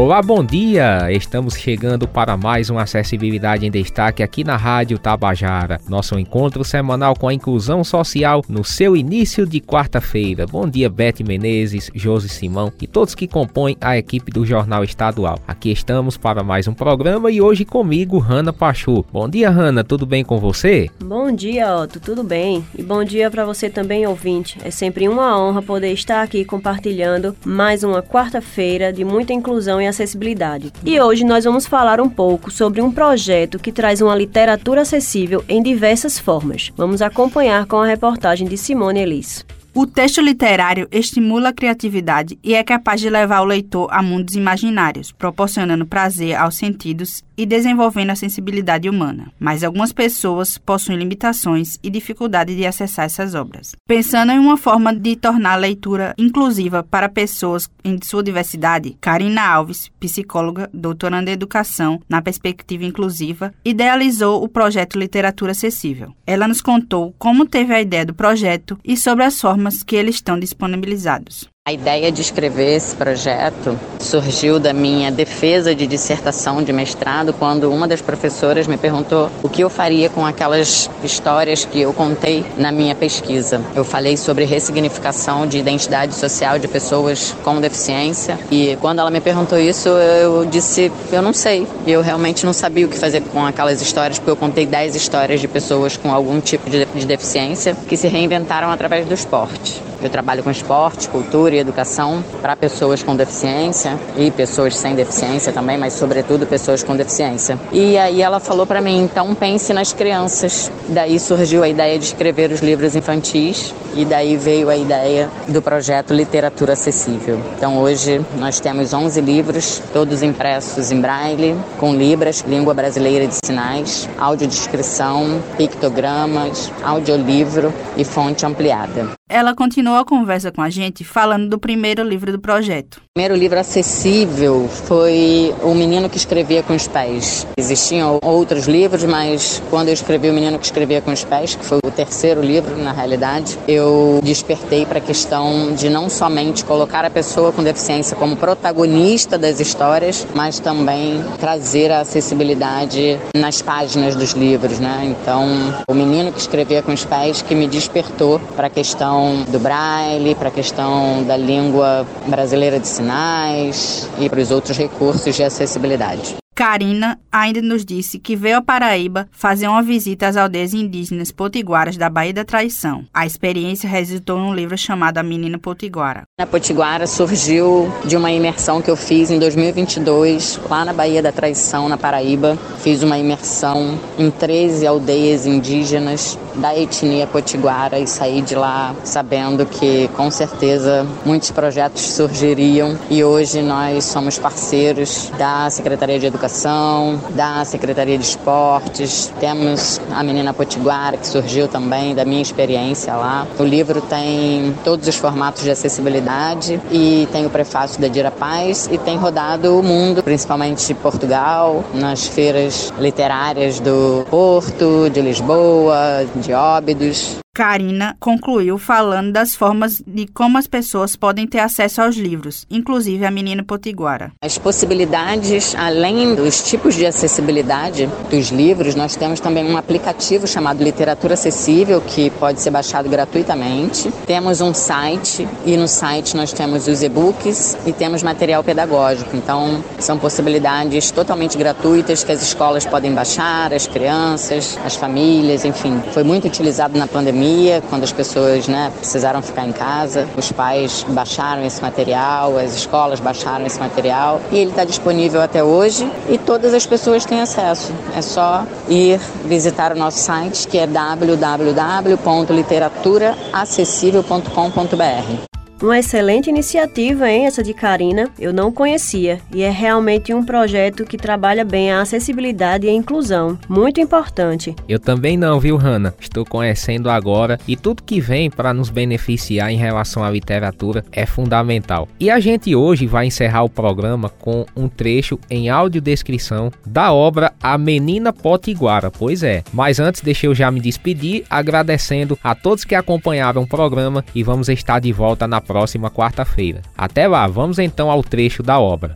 Olá, bom dia! Estamos chegando para mais uma Acessibilidade em Destaque aqui na Rádio Tabajara. Nosso encontro semanal com a inclusão social no seu início de quarta-feira. Bom dia, Beth Menezes, Josi Simão e todos que compõem a equipe do Jornal Estadual. Aqui estamos para mais um programa e hoje comigo, Hanna Pachu. Bom dia, Hanna, tudo bem com você? Bom dia, Otto, tudo bem? E bom dia para você também, ouvinte. É sempre uma honra poder estar aqui compartilhando mais uma quarta-feira de muita inclusão e acessibilidade. E hoje nós vamos falar um pouco sobre um projeto que traz uma literatura acessível em diversas formas. Vamos acompanhar com a reportagem de Simone Elis. O texto literário estimula a criatividade e é capaz de levar o leitor a mundos imaginários, proporcionando prazer aos sentidos e desenvolvendo a sensibilidade humana. Mas algumas pessoas possuem limitações e dificuldade de acessar essas obras. Pensando em uma forma de tornar a leitura inclusiva para pessoas em sua diversidade, Karina Alves, psicóloga, doutoranda em educação na perspectiva inclusiva, idealizou o projeto Literatura Acessível. Ela nos contou como teve a ideia do projeto e sobre as formas que eles estão disponibilizados. A ideia de escrever esse projeto surgiu da minha defesa de dissertação de mestrado, quando uma das professoras me perguntou o que eu faria com aquelas histórias que eu contei na minha pesquisa. Eu falei sobre ressignificação de identidade social de pessoas com deficiência e quando ela me perguntou isso, eu disse: eu não sei. Eu realmente não sabia o que fazer com aquelas histórias, porque eu contei 10 histórias de pessoas com algum tipo de deficiência que se reinventaram através do esporte. Eu trabalho com esporte, cultura e educação para pessoas com deficiência e pessoas sem deficiência também, mas sobretudo pessoas com deficiência. E aí ela falou para mim, então pense nas crianças. Daí surgiu a ideia de escrever os livros infantis e daí veio a ideia do projeto Literatura Acessível. Então hoje nós temos 11 livros, todos impressos em braille, com libras, língua brasileira de sinais, audiodescrição, pictogramas, audiolivro e fonte ampliada. Ela continuou a conversa com a gente falando do primeiro livro do projeto. O primeiro livro acessível foi O Menino que Escrevia com os Pés. Existiam outros livros, mas quando eu escrevi O Menino que Escrevia com os Pés, que foi o terceiro livro na realidade, eu despertei para a questão de não somente colocar a pessoa com deficiência como protagonista das histórias, mas também trazer a acessibilidade nas páginas dos livros, né? Então, O Menino que Escrevia com os Pés que me despertou para a questão questão do braille, para a questão da língua brasileira de sinais e para os outros recursos de acessibilidade. Karina ainda nos disse que veio a Paraíba fazer uma visita às aldeias indígenas potiguaras da Baía da Traição. A experiência resultou em um livro chamado A Menina Potiguara. A Potiguara surgiu de uma imersão que eu fiz em 2022 lá na Baía da Traição, na Paraíba. Fiz uma imersão em 13 aldeias indígenas da etnia potiguara e saí de lá sabendo que com certeza muitos projetos surgiriam e hoje nós somos parceiros da Secretaria de Educação Educação, da Secretaria de Esportes, temos a Menina Potiguara, que surgiu também da minha experiência lá. O livro tem todos os formatos de acessibilidade e tem o prefácio da Dira Paz e tem rodado o mundo, principalmente Portugal, nas feiras literárias do Porto, de Lisboa, de Óbidos. Karina concluiu falando das formas de como as pessoas podem ter acesso aos livros, inclusive a Menina Potiguara. As possibilidades, além dos tipos de acessibilidade dos livros, nós temos também um aplicativo chamado Literatura Acessível, que pode ser baixado gratuitamente. Temos um site e no site nós temos os e-books e temos material pedagógico. Então, são possibilidades totalmente gratuitas que as escolas podem baixar, as crianças, as famílias, enfim. Foi muito utilizado na pandemia pandemia, quando as pessoas né, precisaram ficar em casa, os pais baixaram esse material, as escolas baixaram esse material e ele está disponível até hoje e todas as pessoas têm acesso. É só ir visitar o nosso site que é www.literaturaacessível.com.br. Uma excelente iniciativa, hein, essa de Karina. Eu não conhecia e é realmente um projeto que trabalha bem a acessibilidade e a inclusão. Muito importante. Eu também não, viu, Hanna? Estou conhecendo agora e tudo que vem para nos beneficiar em relação à literatura é fundamental. E a gente hoje vai encerrar o programa com um trecho em audiodescrição da obra A Menina Potiguara. Pois é. Mas antes, deixa eu já me despedir agradecendo a todos que acompanharam o programa e vamos estar de volta na próxima quarta-feira. Até lá, vamos então ao trecho da obra.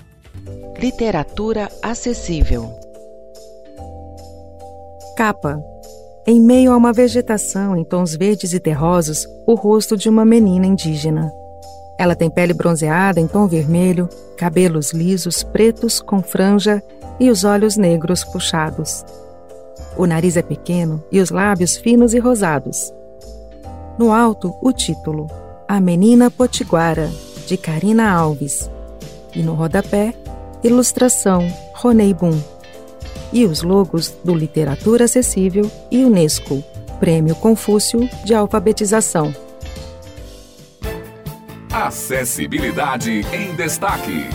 Literatura acessível. Capa. Em meio a uma vegetação em tons verdes e terrosos, o rosto de uma menina indígena. Ela tem pele bronzeada em tom vermelho, cabelos lisos pretos com franja e os olhos negros puxados. O nariz é pequeno e os lábios finos e rosados. No alto, o título: A Menina Potiguara, de Karina Alves. E no rodapé, ilustração Ronei Boom. E os logos do Literatura Acessível e Unesco, Prêmio Confúcio de Alfabetização. Acessibilidade em Destaque.